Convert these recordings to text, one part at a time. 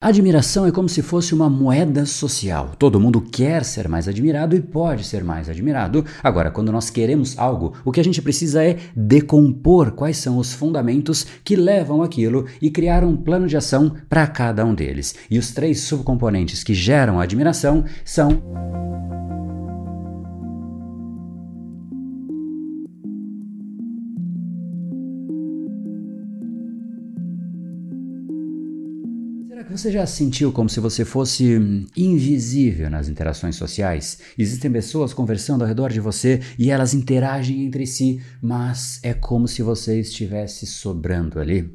Admiração é como se fosse uma moeda social. Todo mundo quer ser mais admirado e pode ser mais admirado. Agora, quando nós queremos algo, o que a gente precisa é decompor quais são os fundamentos que levam aquilo e criar um plano de ação para cada um deles. E os três subcomponentes que geram a admiração são Você já sentiu como se você fosse invisível nas interações sociais? Existem pessoas conversando ao redor de você e elas interagem entre si, mas é como se você estivesse sobrando ali.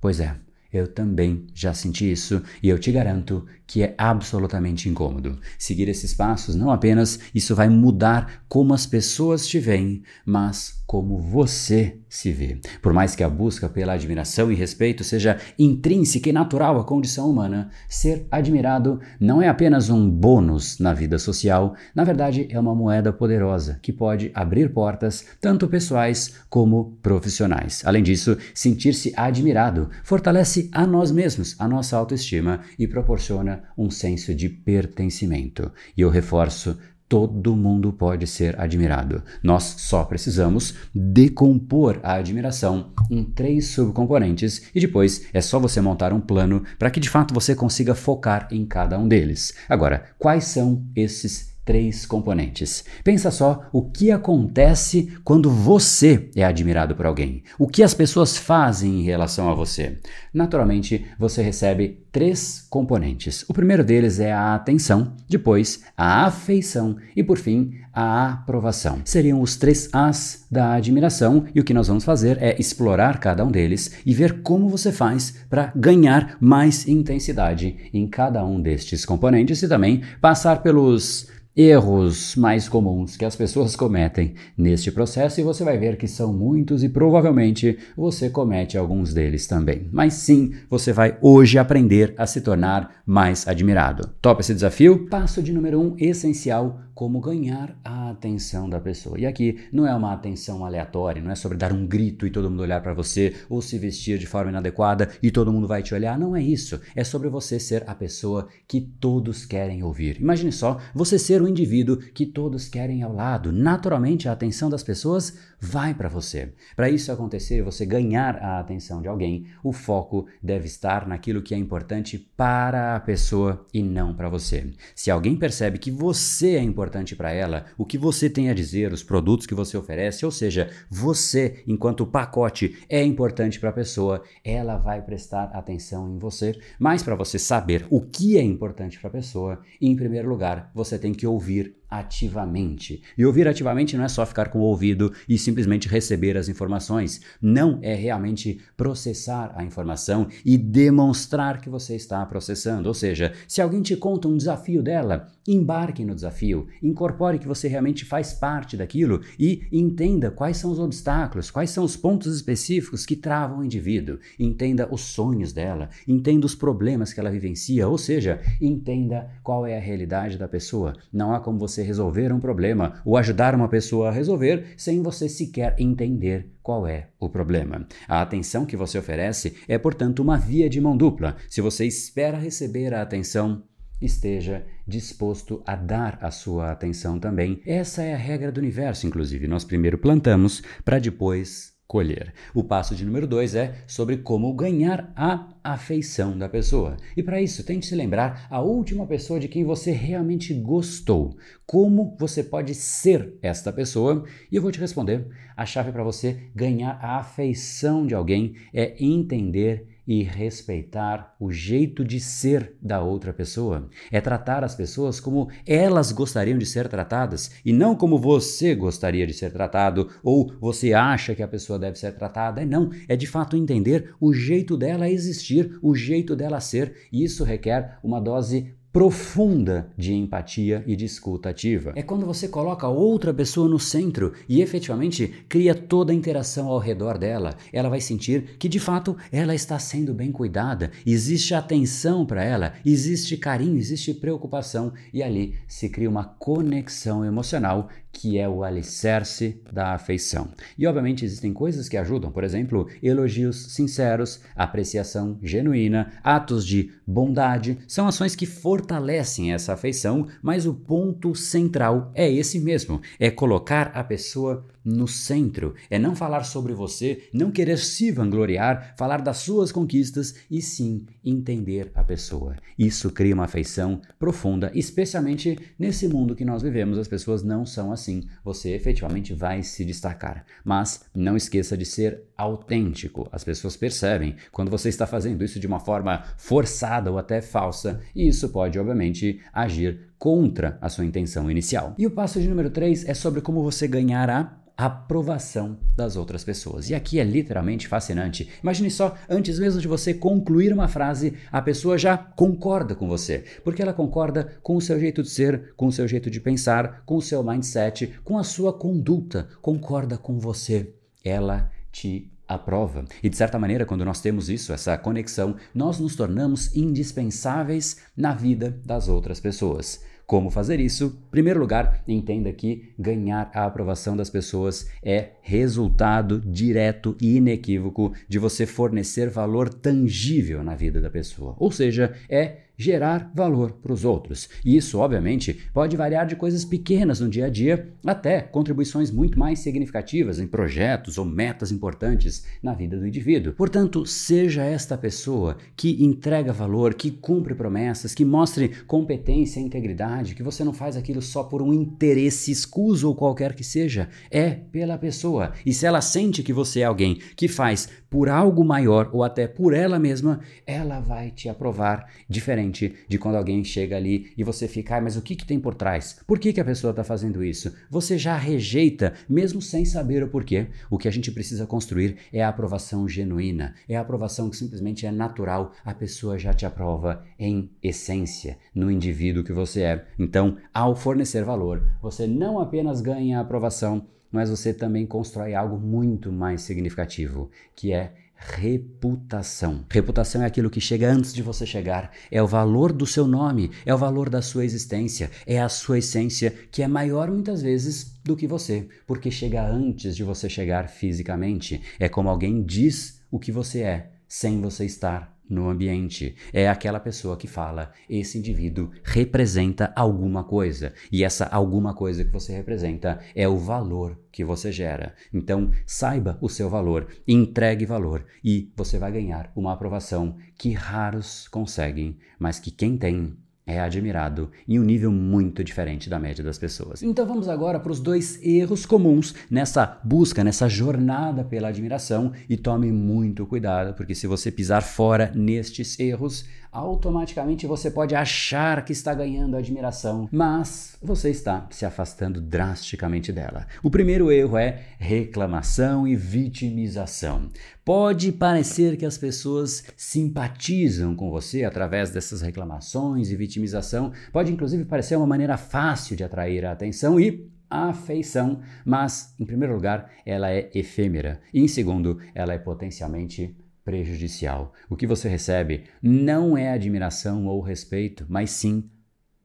Pois é, eu também já senti isso e eu te garanto que é absolutamente incômodo. Seguir esses passos, não apenas isso vai mudar como as pessoas te veem, mas como você se vê. Por mais que a busca pela admiração e respeito seja intrínseca e natural à condição humana, ser admirado não é apenas um bônus na vida social, na verdade é uma moeda poderosa que pode abrir portas tanto pessoais como profissionais. Além disso, sentir-se admirado fortalece a nós mesmos, a nossa autoestima e proporciona um senso de pertencimento. E eu reforço todo mundo pode ser admirado. Nós só precisamos decompor a admiração em três subcomponentes e depois é só você montar um plano para que de fato você consiga focar em cada um deles. Agora, quais são esses três componentes. Pensa só o que acontece quando você é admirado por alguém. O que as pessoas fazem em relação a você. Naturalmente, você recebe três componentes. O primeiro deles é a atenção, depois a afeição e por fim a aprovação. Seriam os três As da admiração e o que nós vamos fazer é explorar cada um deles e ver como você faz para ganhar mais intensidade em cada um destes componentes e também passar pelos erros mais comuns que as pessoas cometem neste processo e você vai ver que são muitos e provavelmente você comete alguns deles também. Mas sim, você vai hoje aprender a se tornar mais admirado. Top esse desafio? Passo de número um essencial como ganhar a atenção da pessoa. E aqui não é uma atenção aleatória, não é sobre dar um grito e todo mundo olhar para você ou se vestir de forma inadequada e todo mundo vai te olhar. Não é isso. É sobre você ser a pessoa que todos querem ouvir. Imagine só você ser o indivíduo que todos querem ao lado. Naturalmente a atenção das pessoas vai para você. Para isso acontecer você ganhar a atenção de alguém, o foco deve estar naquilo que é importante para a pessoa e não para você. Se alguém percebe que você é importante importante para ela, o que você tem a dizer, os produtos que você oferece, ou seja, você, enquanto pacote, é importante para a pessoa, ela vai prestar atenção em você. Mas para você saber o que é importante para a pessoa, em primeiro lugar, você tem que ouvir ativamente. E ouvir ativamente não é só ficar com o ouvido e simplesmente receber as informações. Não é realmente processar a informação e demonstrar que você está processando. Ou seja, se alguém te conta um desafio dela, embarque no desafio, incorpore que você realmente faz parte daquilo e entenda quais são os obstáculos, quais são os pontos específicos que travam o indivíduo. Entenda os sonhos dela, entenda os problemas que ela vivencia, ou seja, entenda qual é a realidade da pessoa. Não há como você você resolver um problema ou ajudar uma pessoa a resolver sem você sequer entender qual é o problema. A atenção que você oferece é, portanto, uma via de mão dupla. Se você espera receber a atenção, esteja disposto a dar a sua atenção também. Essa é a regra do universo, inclusive. Nós primeiro plantamos para depois colher. O passo de número dois é sobre como ganhar a afeição da pessoa. E para isso, tente se lembrar a última pessoa de quem você realmente gostou. Como você pode ser esta pessoa? E eu vou te responder. A chave para você ganhar a afeição de alguém é entender e respeitar o jeito de ser da outra pessoa. É tratar as pessoas como elas gostariam de ser tratadas e não como você gostaria de ser tratado ou você acha que a pessoa deve ser tratada. É não, é de fato entender o jeito dela existir, o jeito dela ser, e isso requer uma dose profunda de empatia e de escuta ativa. É quando você coloca outra pessoa no centro e efetivamente cria toda a interação ao redor dela. Ela vai sentir que de fato ela está sendo bem cuidada, existe atenção para ela, existe carinho, existe preocupação e ali se cria uma conexão emocional que é o alicerce da afeição. E obviamente existem coisas que ajudam, por exemplo, elogios sinceros, apreciação genuína, atos de bondade, são ações que fortalecem essa afeição, mas o ponto central é esse mesmo, é colocar a pessoa no centro, é não falar sobre você, não querer se vangloriar, falar das suas conquistas e sim entender a pessoa. Isso cria uma afeição profunda, especialmente nesse mundo que nós vivemos, as pessoas não são assim. Você efetivamente vai se destacar, mas não esqueça de ser autêntico. As pessoas percebem quando você está fazendo isso de uma forma forçada ou até falsa, e isso pode obviamente agir contra a sua intenção inicial. E o passo de número 3 é sobre como você ganhará aprovação das outras pessoas. E aqui é literalmente fascinante. Imagine só, antes mesmo de você concluir uma frase, a pessoa já concorda com você, porque ela concorda com o seu jeito de ser, com o seu jeito de pensar, com o seu mindset, com a sua conduta, concorda com você. Ela te aprova. E de certa maneira, quando nós temos isso, essa conexão, nós nos tornamos indispensáveis na vida das outras pessoas. Como fazer isso? Em primeiro lugar, entenda que ganhar a aprovação das pessoas é resultado direto e inequívoco de você fornecer valor tangível na vida da pessoa. Ou seja, é gerar valor para os outros. E isso, obviamente, pode variar de coisas pequenas no dia a dia até contribuições muito mais significativas em projetos ou metas importantes na vida do indivíduo. Portanto, seja esta pessoa que entrega valor, que cumpre promessas, que mostre competência e integridade, que você não faz aquilo só por um interesse escuso ou qualquer que seja, é pela pessoa. E se ela sente que você é alguém que faz por algo maior ou até por ela mesma, ela vai te aprovar diferente diferente de quando alguém chega ali e você fica, ah, mas o que, que tem por trás? Por que, que a pessoa está fazendo isso? Você já rejeita, mesmo sem saber o porquê. O que a gente precisa construir é a aprovação genuína, é a aprovação que simplesmente é natural, a pessoa já te aprova em essência, no indivíduo que você é. Então, ao fornecer valor, você não apenas ganha a aprovação, mas você também constrói algo muito mais significativo, que é reputação. Reputação é aquilo que chega antes de você chegar, é o valor do seu nome, é o valor da sua existência, é a sua essência que é maior muitas vezes do que você, porque chega antes de você chegar fisicamente. É como alguém diz o que você é sem você estar no ambiente. É aquela pessoa que fala: esse indivíduo representa alguma coisa. E essa alguma coisa que você representa é o valor que você gera. Então, saiba o seu valor, entregue valor e você vai ganhar uma aprovação que raros conseguem, mas que quem tem é admirado em um nível muito diferente da média das pessoas. Então vamos agora para os dois erros comuns nessa busca, nessa jornada pela admiração e tome muito cuidado, porque se você pisar fora nestes erros, automaticamente você pode achar que está ganhando admiração, mas você está se afastando drasticamente dela. O primeiro erro é reclamação e vitimização. Pode parecer que as pessoas simpatizam com você através dessas reclamações e vitimização, pode inclusive parecer uma maneira fácil de atrair a atenção e afeição, mas em primeiro lugar, ela é efêmera e em segundo, ela é potencialmente prejudicial. O que você recebe não é admiração ou respeito, mas sim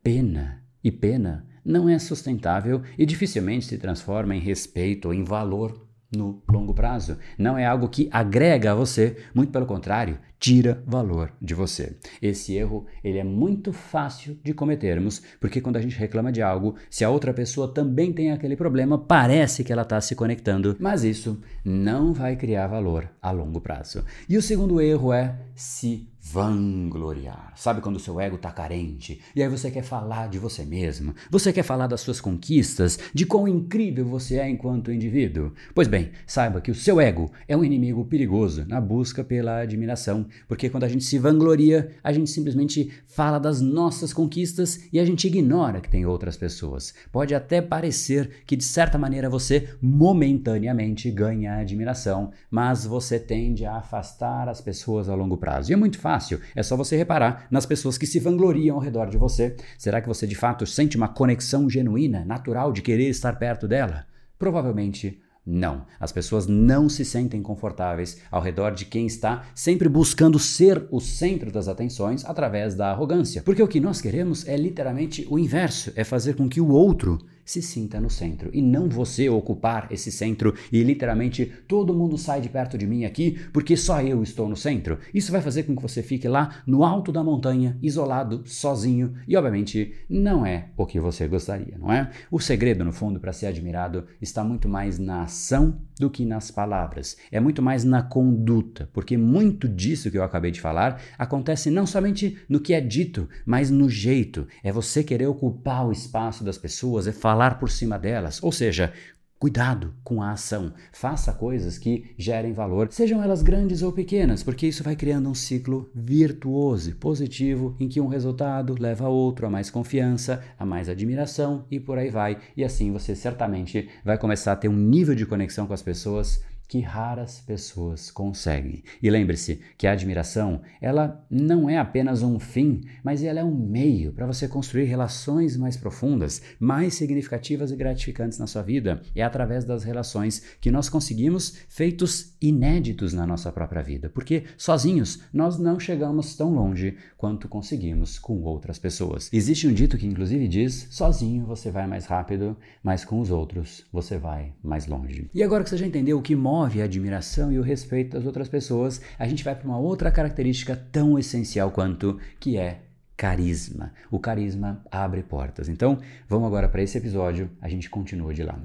pena. E pena não é sustentável e dificilmente se transforma em respeito ou em valor no longo prazo. Não é algo que agrega a você, muito pelo contrário, tira valor de você. Esse erro, ele é muito fácil de cometermos, porque quando a gente reclama de algo, se a outra pessoa também tem aquele problema, parece que ela está se conectando, mas isso não vai criar valor a longo prazo. E o segundo erro é se vangloriar. Sabe quando o seu ego está carente e aí você quer falar de você mesmo? Você quer falar das suas conquistas, de quão incrível você é enquanto indivíduo? Pois bem, saiba que o seu ego é um inimigo perigoso na busca pela admiração, porque quando a gente se vangloria, a gente simplesmente fala das nossas conquistas e a gente ignora que tem outras pessoas. Pode até parecer que de certa maneira você momentaneamente ganha admiração, mas você tende a afastar as pessoas a longo prazo. E é muito fácil. É só você reparar nas pessoas que se vangloriam ao redor de você. Será que você de fato sente uma conexão genuína, natural de querer estar perto dela? Provavelmente não. As pessoas não se sentem confortáveis ao redor de quem está sempre buscando ser o centro das atenções através da arrogância. Porque o que nós queremos é literalmente o inverso: é fazer com que o outro se sinta no centro e não você ocupar esse centro e literalmente todo mundo sai de perto de mim aqui porque só eu estou no centro. Isso vai fazer com que você fique lá no alto da montanha, isolado, sozinho e obviamente não é o que você gostaria, não é? O segredo, no fundo, para ser admirado está muito mais na ação do que nas palavras. É muito mais na conduta, porque muito disso que eu acabei de falar acontece não somente no que é dito, mas no jeito. É você querer ocupar o espaço das pessoas, é falar por cima delas. Ou seja, Cuidado com a ação. Faça coisas que gerem valor, sejam elas grandes ou pequenas, porque isso vai criando um ciclo virtuoso e positivo em que um resultado leva a outro, a mais confiança, a mais admiração e por aí vai. E assim você certamente vai começar a ter um nível de conexão com as pessoas que raras pessoas conseguem. E lembre-se que a admiração, ela não é apenas um fim, mas ela é um meio para você construir relações mais profundas, mais significativas e gratificantes na sua vida. É através das relações que nós conseguimos feitos inéditos na nossa própria vida, porque sozinhos nós não chegamos tão longe quanto conseguimos com outras pessoas. Existe um dito que inclusive diz: sozinho você vai mais rápido, mas com os outros você vai mais longe. E agora que você já entendeu o que move a admiração e o respeito das outras pessoas, a gente vai para uma outra característica tão essencial quanto que é carisma. O carisma abre portas. Então, vamos agora para esse episódio, a gente continua de lá.